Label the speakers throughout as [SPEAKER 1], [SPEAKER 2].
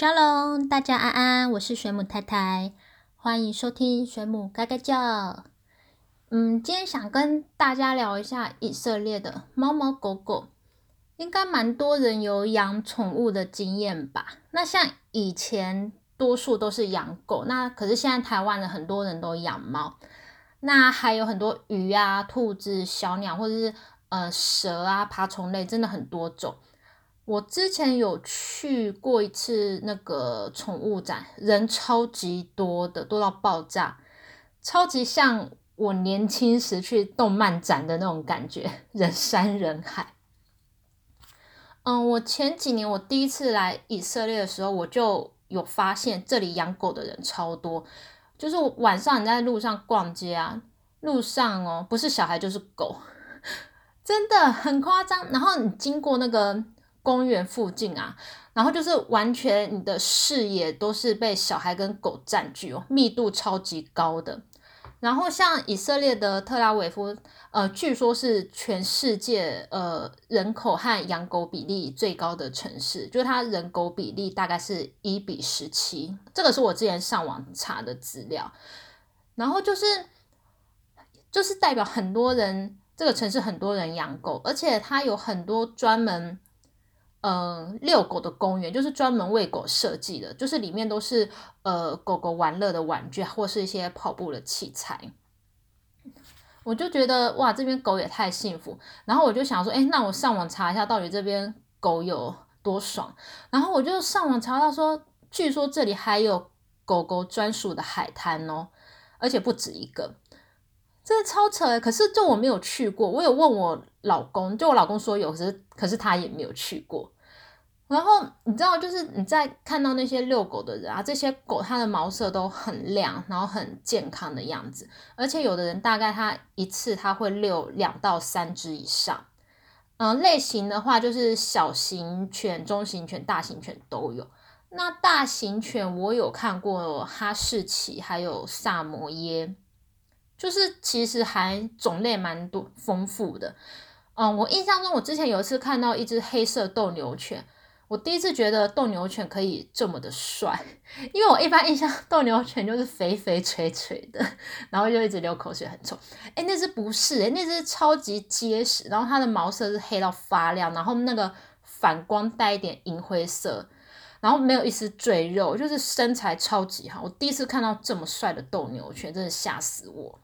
[SPEAKER 1] Shalom，大家安安，我是水母太太，欢迎收听水母嘎嘎叫。嗯，今天想跟大家聊一下以色列的猫猫狗狗，应该蛮多人有养宠物的经验吧？那像以前多数都是养狗，那可是现在台湾的很多人都养猫，那还有很多鱼啊、兔子、小鸟或者是呃蛇啊、爬虫类，真的很多种。我之前有去过一次那个宠物展，人超级多的，多到爆炸，超级像我年轻时去动漫展的那种感觉，人山人海。嗯，我前几年我第一次来以色列的时候，我就有发现这里养狗的人超多，就是晚上你在路上逛街啊，路上哦不是小孩就是狗，真的很夸张。然后你经过那个。公园附近啊，然后就是完全你的视野都是被小孩跟狗占据哦，密度超级高的。然后像以色列的特拉维夫，呃，据说是全世界呃人口和养狗比例最高的城市，就是它人狗比例大概是一比十七，这个是我之前上网查的资料。然后就是就是代表很多人这个城市很多人养狗，而且它有很多专门。嗯，遛狗的公园就是专门为狗设计的，就是里面都是呃狗狗玩乐的玩具或是一些跑步的器材。我就觉得哇，这边狗也太幸福。然后我就想说，哎，那我上网查一下，到底这边狗有多爽。然后我就上网查到说，据说这里还有狗狗专属的海滩哦，而且不止一个。真的超扯，可是就我没有去过，我有问我老公，就我老公说有，可是可是他也没有去过。然后你知道，就是你在看到那些遛狗的人啊，这些狗它的毛色都很亮，然后很健康的样子，而且有的人大概他一次他会遛两到三只以上。嗯，类型的话就是小型犬、中型犬、大型犬都有。那大型犬我有看过哈士奇，还有萨摩耶。就是其实还种类蛮多丰富的，嗯，我印象中我之前有一次看到一只黑色斗牛犬，我第一次觉得斗牛犬可以这么的帅，因为我一般印象斗牛犬就是肥肥垂垂的，然后就一直流口水很臭，哎，那只不是，哎，那只超级结实，然后它的毛色是黑到发亮，然后那个反光带一点银灰色，然后没有一丝赘肉，就是身材超级好，我第一次看到这么帅的斗牛犬，真的吓死我。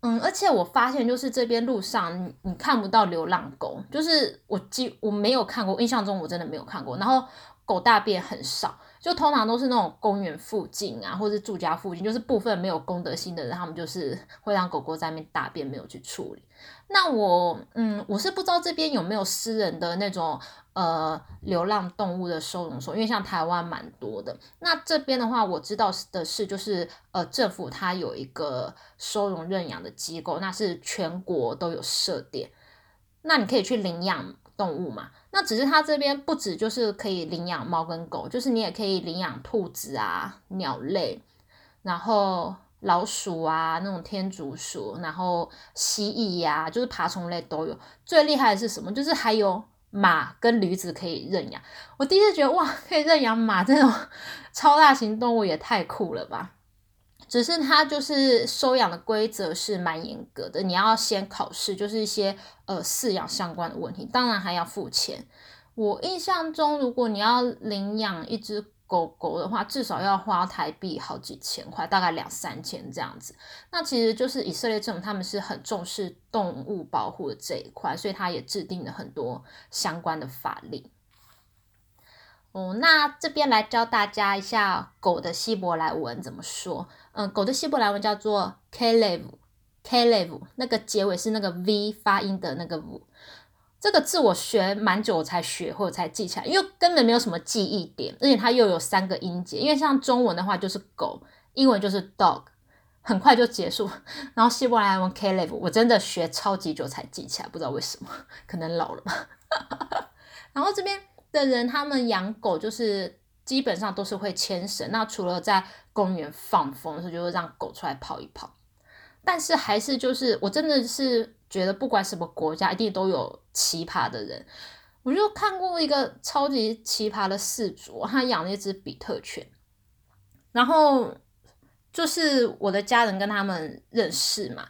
[SPEAKER 1] 嗯，而且我发现，就是这边路上你你看不到流浪狗，就是我记我没有看过，印象中我真的没有看过。然后狗大便很少，就通常都是那种公园附近啊，或者住家附近，就是部分没有公德心的人，他们就是会让狗狗在那边大便，没有去处理。那我嗯，我是不知道这边有没有私人的那种。呃，流浪动物的收容所，因为像台湾蛮多的。那这边的话，我知道的是，就是呃，政府它有一个收容认养的机构，那是全国都有设点。那你可以去领养动物嘛？那只是它这边不止就是可以领养猫跟狗，就是你也可以领养兔子啊、鸟类，然后老鼠啊，那种天竺鼠，然后蜥蜴呀，就是爬虫类都有。最厉害的是什么？就是还有。马跟驴子可以认养，我第一次觉得哇，可以认养马这种 超大型动物也太酷了吧！只是它就是收养的规则是蛮严格的，你要先考试，就是一些呃饲养相关的问题，当然还要付钱。我印象中，如果你要领养一只。狗狗的话，至少要花台币好几千块，大概两三千这样子。那其实就是以色列政府他们是很重视动物保护的这一块，所以他也制定了很多相关的法令。哦，那这边来教大家一下狗的希伯来文怎么说。嗯，狗的希伯来文叫做 kalev，kalev，那个结尾是那个 v 发音的那个 v。这个字我学蛮久才学或者才记起来，因为根本没有什么记忆点，而且它又有三个音节。因为像中文的话就是狗，英文就是 dog，很快就结束。然后希伯来文 k l e v 我真的学超级久才记起来，不知道为什么，可能老了吧。然后这边的人他们养狗就是基本上都是会牵绳，那除了在公园放风的时候，就会让狗出来跑一跑。但是还是就是我真的是。觉得不管什么国家，一定都有奇葩的人。我就看过一个超级奇葩的事主，他养了一只比特犬，然后就是我的家人跟他们认识嘛。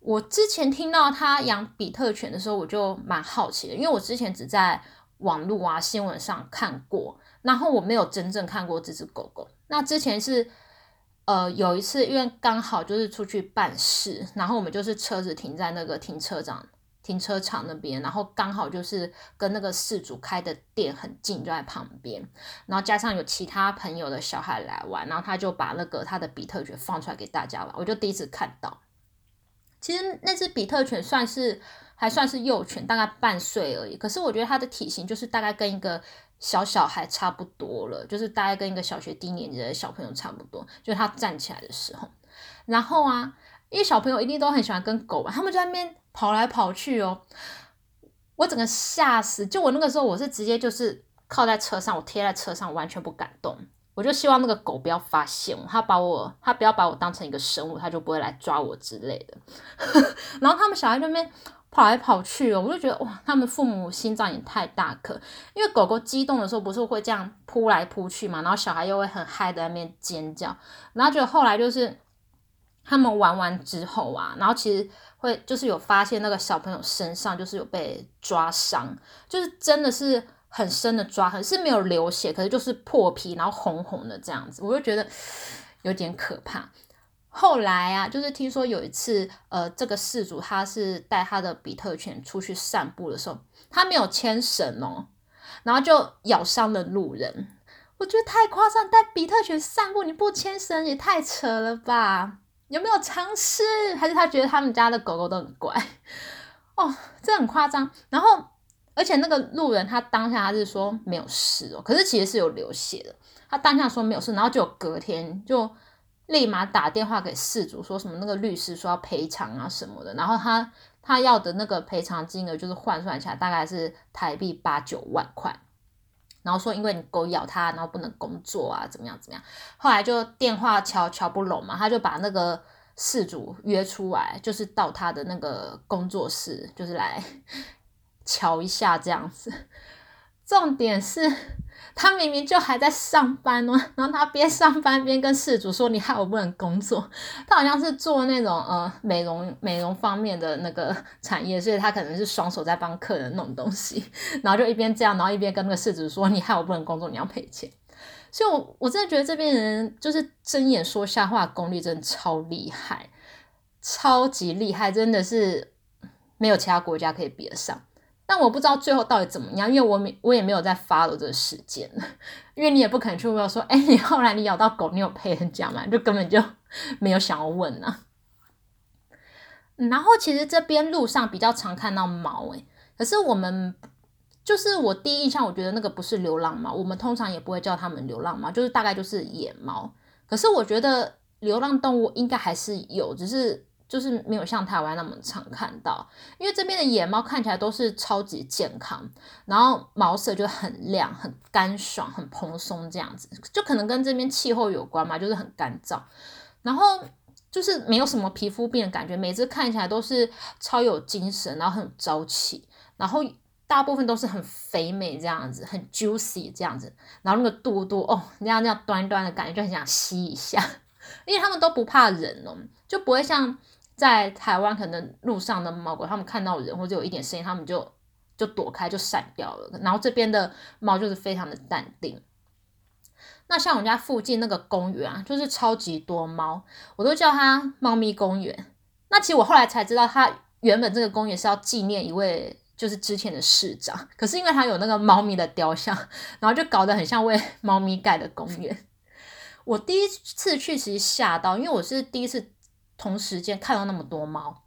[SPEAKER 1] 我之前听到他养比特犬的时候，我就蛮好奇的，因为我之前只在网络啊新闻上看过，然后我没有真正看过这只狗狗。那之前是。呃，有一次，因为刚好就是出去办事，然后我们就是车子停在那个停车场、停车场那边，然后刚好就是跟那个事主开的店很近，就在旁边，然后加上有其他朋友的小孩来玩，然后他就把那个他的比特犬放出来给大家玩，我就第一次看到。其实那只比特犬算是还算是幼犬，大概半岁而已，可是我觉得它的体型就是大概跟一个。小小孩差不多了，就是大概跟一个小学低年级的小朋友差不多，就他站起来的时候，然后啊，因为小朋友一定都很喜欢跟狗玩，他们就在那边跑来跑去哦，我整个吓死！就我那个时候，我是直接就是靠在车上，我贴在车上，完全不敢动，我就希望那个狗不要发现我，它把我，它不要把我当成一个生物，它就不会来抓我之类的。然后他们小孩那边。跑来跑去哦，我就觉得哇，他们父母心脏也太大颗，因为狗狗激动的时候不是会这样扑来扑去嘛，然后小孩又会很嗨的在那边尖叫，然后就后来就是他们玩完之后啊，然后其实会就是有发现那个小朋友身上就是有被抓伤，就是真的是很深的抓痕，是没有流血，可是就是破皮，然后红红的这样子，我就觉得有点可怕。后来啊，就是听说有一次，呃，这个事主他是带他的比特犬出去散步的时候，他没有牵绳哦，然后就咬伤了路人。我觉得太夸张，带比特犬散步你不牵绳也太扯了吧？有没有尝试？还是他觉得他们家的狗狗都很乖？哦，这很夸张。然后，而且那个路人他当下他是说没有事哦，可是其实是有流血的。他当下说没有事，然后就隔天就。立马打电话给事主，说什么那个律师说要赔偿啊什么的，然后他他要的那个赔偿金额就是换算起来大概是台币八九万块，然后说因为你狗咬他，然后不能工作啊，怎么样怎么样，后来就电话敲敲不拢嘛，他就把那个事主约出来，就是到他的那个工作室，就是来 瞧一下这样子，重点是。他明明就还在上班哦，然后他边上班边跟事主说：“你害我不能工作。”他好像是做那种呃美容美容方面的那个产业，所以他可能是双手在帮客人弄东西，然后就一边这样，然后一边跟那个事主说：“你害我不能工作，你要赔钱。”所以，我我真的觉得这边人就是睁眼说瞎话功力真的超厉害，超级厉害，真的是没有其他国家可以比得上。但我不知道最后到底怎么样，因为我没我也没有在 follow 这个事件，因为你也不可能去问说，哎，你后来你咬到狗，你有赔人家吗？就根本就没有想要问呢。然后其实这边路上比较常看到猫，诶，可是我们就是我第一印象，我觉得那个不是流浪猫，我们通常也不会叫它们流浪猫，就是大概就是野猫。可是我觉得流浪动物应该还是有，只是。就是没有像台湾那么常看到，因为这边的野猫看起来都是超级健康，然后毛色就很亮、很干爽、很蓬松这样子，就可能跟这边气候有关嘛，就是很干燥，然后就是没有什么皮肤病的感觉，每只看起来都是超有精神，然后很朝气，然后大部分都是很肥美这样子，很 juicy 这样子，然后那个肚肚哦，那样那样端端的感觉就很想吸一下，因为他们都不怕人哦，就不会像。在台湾，可能路上的猫狗，他们看到人或者有一点声音，他们就就躲开，就闪掉了。然后这边的猫就是非常的淡定。那像我们家附近那个公园啊，就是超级多猫，我都叫它猫咪公园。那其实我后来才知道，它原本这个公园是要纪念一位就是之前的市长，可是因为它有那个猫咪的雕像，然后就搞得很像为猫咪盖的公园。我第一次去其实吓到，因为我是第一次。同时间看到那么多猫，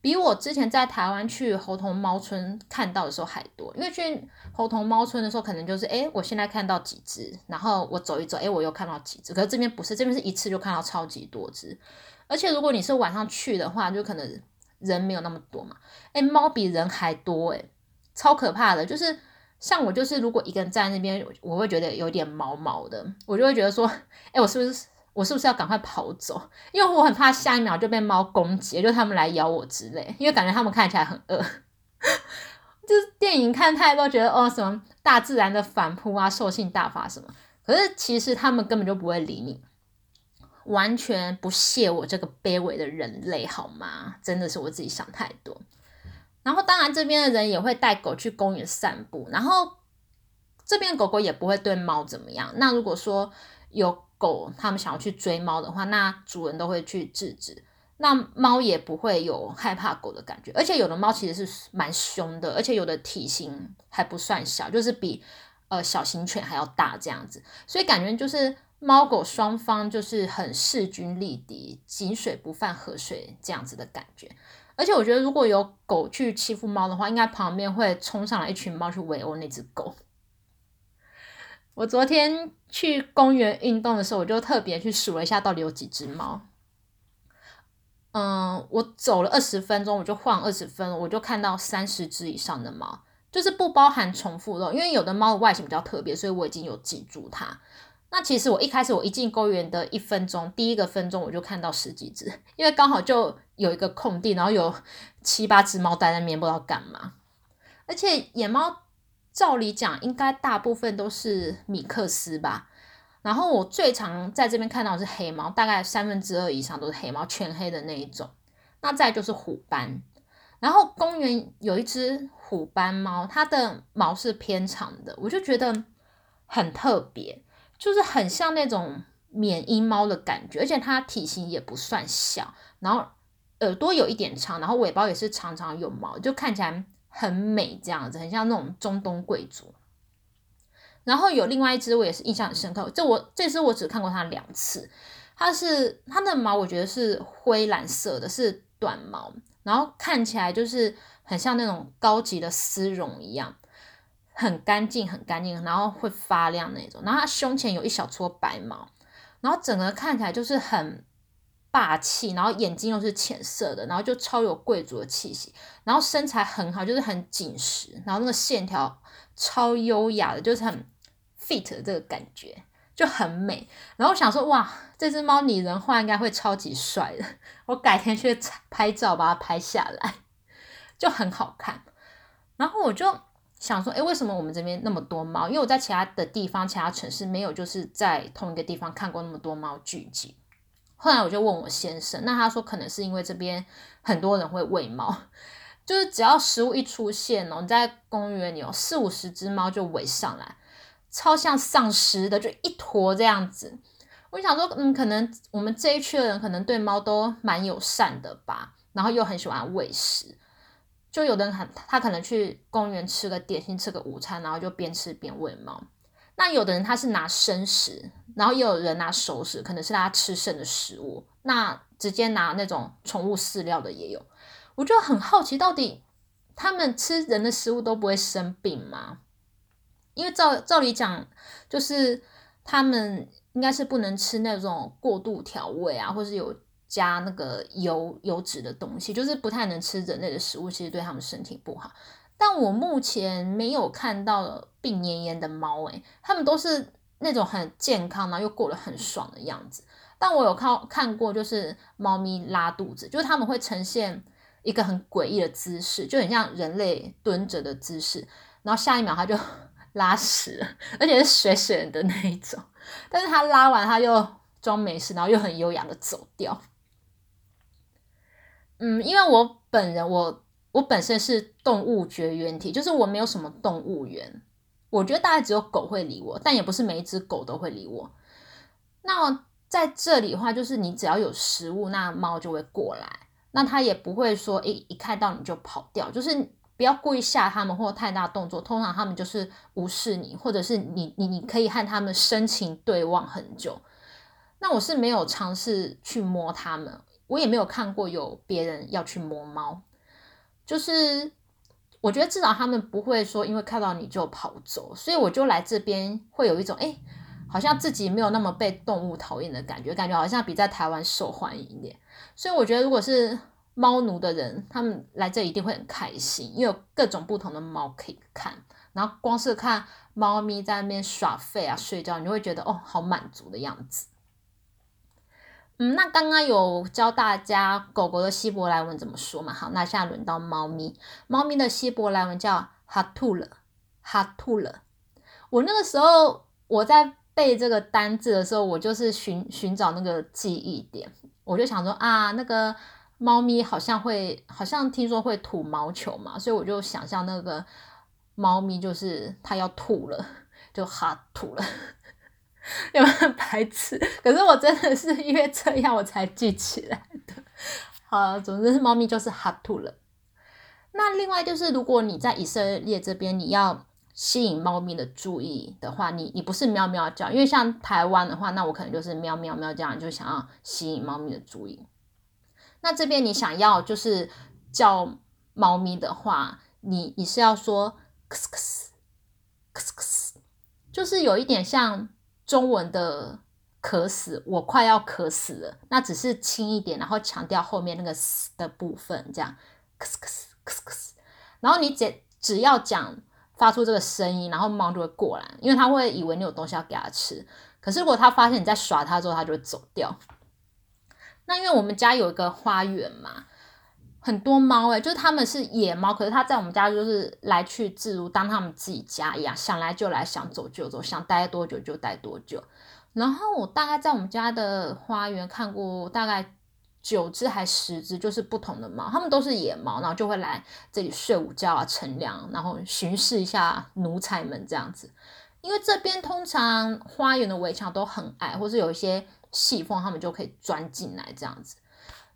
[SPEAKER 1] 比我之前在台湾去猴童猫村看到的时候还多。因为去猴童猫村的时候，可能就是哎，我现在看到几只，然后我走一走，哎，我又看到几只。可是这边不是，这边是一次就看到超级多只。而且如果你是晚上去的话，就可能人没有那么多嘛。哎，猫比人还多，哎，超可怕的。就是像我，就是如果一个人在那边，我会觉得有点毛毛的，我就会觉得说，哎，我是不是？我是不是要赶快跑走？因为我很怕下一秒就被猫攻击，就他们来咬我之类。因为感觉他们看起来很饿，就是电影看太多，觉得哦什么大自然的反扑啊，兽性大发什么。可是其实他们根本就不会理你，完全不屑我这个卑微的人类，好吗？真的是我自己想太多。然后当然这边的人也会带狗去公园散步，然后这边狗狗也不会对猫怎么样。那如果说有狗他们想要去追猫的话，那主人都会去制止。那猫也不会有害怕狗的感觉，而且有的猫其实是蛮凶的，而且有的体型还不算小，就是比呃小型犬还要大这样子，所以感觉就是猫狗双方就是很势均力敌，井水不犯河水这样子的感觉。而且我觉得如果有狗去欺负猫的话，应该旁边会冲上来一群猫去围殴那只狗。我昨天去公园运动的时候，我就特别去数了一下，到底有几只猫。嗯，我走了二十分钟，我就晃二十分，我就看到三十只以上的猫，就是不包含重复的，因为有的猫的外形比较特别，所以我已经有记住它。那其实我一开始我一进公园的一分钟，第一个分钟我就看到十几只，因为刚好就有一个空地，然后有七八只猫待在那边，不知道干嘛。而且野猫照理讲应该大部分都是米克斯吧。然后我最常在这边看到的是黑猫，大概三分之二以上都是黑猫，全黑的那一种。那再就是虎斑，然后公园有一只虎斑猫，它的毛是偏长的，我就觉得很特别，就是很像那种缅因猫的感觉，而且它体型也不算小，然后耳朵有一点长，然后尾巴也是长长有毛，就看起来很美，这样子很像那种中东贵族。然后有另外一只，我也是印象很深刻。这我这只我只看过它两次，它是它的毛，我觉得是灰蓝色的，是短毛，然后看起来就是很像那种高级的丝绒一样，很干净很干净，然后会发亮那种。然后它胸前有一小撮白毛，然后整个看起来就是很霸气，然后眼睛又是浅色的，然后就超有贵族的气息，然后身材很好，就是很紧实，然后那个线条超优雅的，就是很。fit 的这个感觉就很美，然后想说哇，这只猫拟人化应该会超级帅的，我改天去拍照把它拍下来，就很好看。然后我就想说，哎，为什么我们这边那么多猫？因为我在其他的地方、其他城市没有，就是在同一个地方看过那么多猫聚集。后来我就问我先生，那他说可能是因为这边很多人会喂猫，就是只要食物一出现哦，你在公园有四五十只猫就围上来。超像丧尸的，就一坨这样子。我想说，嗯，可能我们这一区的人可能对猫都蛮友善的吧，然后又很喜欢喂食。就有的人很，他可能去公园吃个点心，吃个午餐，然后就边吃边喂猫。那有的人他是拿生食，然后也有人拿熟食，可能是他吃剩的食物。那直接拿那种宠物饲料的也有。我就很好奇，到底他们吃人的食物都不会生病吗？因为照照理讲，就是他们应该是不能吃那种过度调味啊，或是有加那个油油脂的东西，就是不太能吃人类的食物，其实对他们身体不好。但我目前没有看到病恹恹的猫，诶，他们都是那种很健康，然后又过得很爽的样子。但我有看看过，就是猫咪拉肚子，就是他们会呈现一个很诡异的姿势，就很像人类蹲着的姿势，然后下一秒它就。拉屎，而且是水水的那一种，但是他拉完他又装没事，然后又很优雅的走掉。嗯，因为我本人我我本身是动物绝缘体，就是我没有什么动物缘，我觉得大概只有狗会理我，但也不是每一只狗都会理我。那在这里的话，就是你只要有食物，那猫就会过来，那它也不会说一一看到你就跑掉，就是。不要故意吓他们或太大动作，通常他们就是无视你，或者是你你你可以和他们深情对望很久。那我是没有尝试去摸它们，我也没有看过有别人要去摸猫。就是我觉得至少他们不会说因为看到你就跑走，所以我就来这边会有一种哎，好像自己没有那么被动物讨厌的感觉，感觉好像比在台湾受欢迎一点。所以我觉得如果是。猫奴的人，他们来这一定会很开心，因为有各种不同的猫可以看。然后光是看猫咪在那边耍废啊、睡觉，你就会觉得哦，好满足的样子。嗯，那刚刚有教大家狗狗的希伯来文怎么说嘛？好，那现在轮到猫咪，猫咪的希伯来文叫哈吐了，哈吐了。我那个时候我在背这个单字的时候，我就是寻寻找那个记忆点，我就想说啊，那个猫咪好像会，好像听说会吐毛球嘛，所以我就想象那个猫咪就是它要吐了，就哈吐了，有没有白痴？可是我真的是因为这样我才记起来的。好，总之是猫咪就是哈吐了。那另外就是，如果你在以色列这边，你要吸引猫咪的注意的话，你你不是喵喵叫，因为像台湾的话，那我可能就是喵喵喵这样，就想要吸引猫咪的注意。那这边你想要就是叫猫咪的话，你你是要说咳咳咳咳咳，就是有一点像中文的渴死，我快要渴死了，那只是轻一点，然后强调后面那个死的部分，这样。然后你只只要讲发出这个声音，然后猫就会过来，因为它会以为你有东西要给它吃。可是如果它发现你在耍它之后，它就会走掉。那因为我们家有一个花园嘛，很多猫诶，就是它们是野猫，可是它在我们家就是来去自如，当它们自己家一样，想来就来，想走就走，想待多久就待多久。然后我大概在我们家的花园看过大概。九只还十只，就是不同的猫，它们都是野猫，然后就会来这里睡午觉啊、乘凉，然后巡视一下奴才们这样子。因为这边通常花园的围墙都很矮，或是有一些细缝，它们就可以钻进来这样子。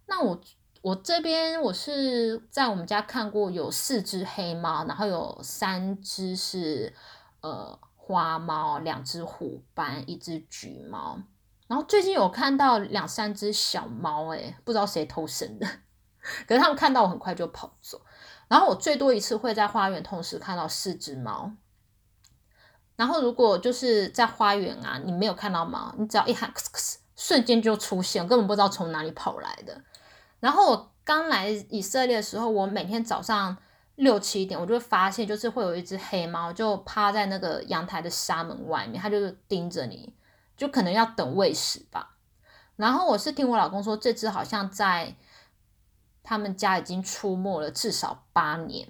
[SPEAKER 1] 那我我这边我是在我们家看过有四只黑猫，然后有三只是呃花猫，两只虎斑，一只橘猫。然后最近有看到两三只小猫，诶不知道谁偷生的，可是他们看到我很快就跑走。然后我最多一次会在花园同时看到四只猫。然后如果就是在花园啊，你没有看到猫，你只要一喊，瞬间就出现，根本不知道从哪里跑来的。然后我刚来以色列的时候，我每天早上六七点，我就会发现，就是会有一只黑猫就趴在那个阳台的纱门外面，它就是盯着你。就可能要等喂食吧，然后我是听我老公说，这只好像在他们家已经出没了至少八年，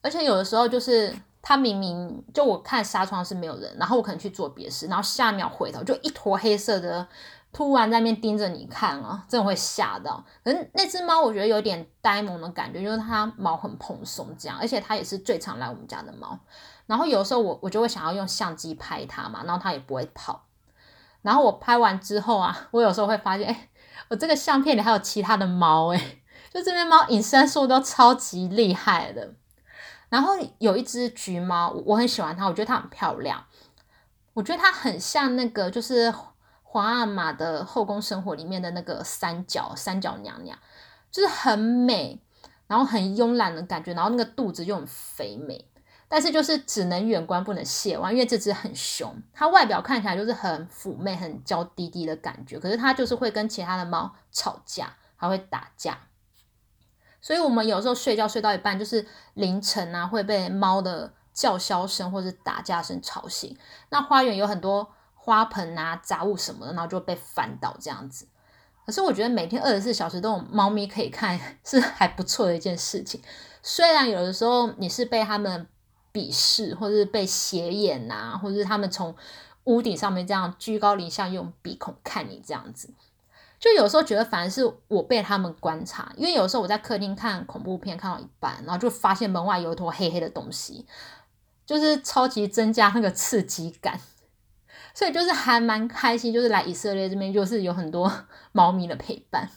[SPEAKER 1] 而且有的时候就是他明明就我看纱窗是没有人，然后我可能去做别的事，然后下一秒回头就一坨黑色的突然在那边盯着你看啊，真的会吓到。可是那只猫我觉得有点呆萌的感觉，就是它毛很蓬松这样，而且它也是最常来我们家的猫。然后有时候我我就会想要用相机拍它嘛，然后它也不会跑。然后我拍完之后啊，我有时候会发现，哎，我这个相片里还有其他的猫，哎，就这边猫隐身术都超级厉害的。然后有一只橘猫，我很喜欢它，我觉得它很漂亮，我觉得它很像那个就是皇阿玛的后宫生活里面的那个三角三角娘娘，就是很美，然后很慵懒的感觉，然后那个肚子又很肥美。但是就是只能远观不能亵玩，因为这只很凶，它外表看起来就是很妩媚、很娇滴滴的感觉，可是它就是会跟其他的猫吵架，还会打架。所以我们有时候睡觉睡到一半，就是凌晨啊会被猫的叫嚣声或者打架声吵醒。那花园有很多花盆啊、杂物什么的，然后就被翻倒这样子。可是我觉得每天二十四小时都有猫咪可以看，是还不错的一件事情。虽然有的时候你是被他们。鄙视，或者是被斜眼呐，或者是他们从屋顶上面这样居高临下用鼻孔看你这样子，就有时候觉得反而是我被他们观察，因为有时候我在客厅看恐怖片看到一半，然后就发现门外有一坨黑黑的东西，就是超级增加那个刺激感，所以就是还蛮开心，就是来以色列这边就是有很多 猫咪的陪伴，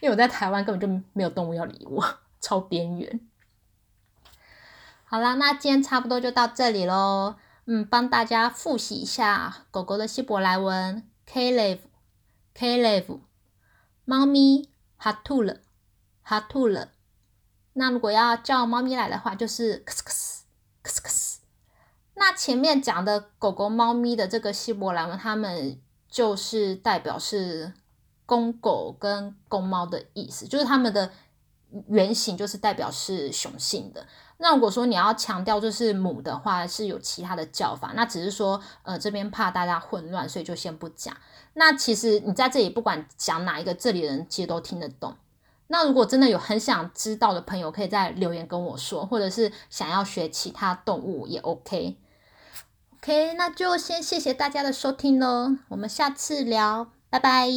[SPEAKER 1] 因为我在台湾根本就没有动物要理我，超边缘。好啦，那今天差不多就到这里喽。嗯，帮大家复习一下狗狗的希伯来文：Kalev，Kalev，猫咪哈兔了，哈兔了。那如果要叫猫咪来的话，就是克斯克斯，克斯克斯。那前面讲的狗狗、猫咪的这个希伯来文，它们就是代表是公狗跟公猫的意思，就是它们的原型就是代表是雄性的。那如果说你要强调就是母的话，是有其他的叫法。那只是说，呃，这边怕大家混乱，所以就先不讲。那其实你在这里不管讲哪一个，这里人其实都听得懂。那如果真的有很想知道的朋友，可以在留言跟我说，或者是想要学其他动物也 OK。OK，那就先谢谢大家的收听喽，我们下次聊，拜拜。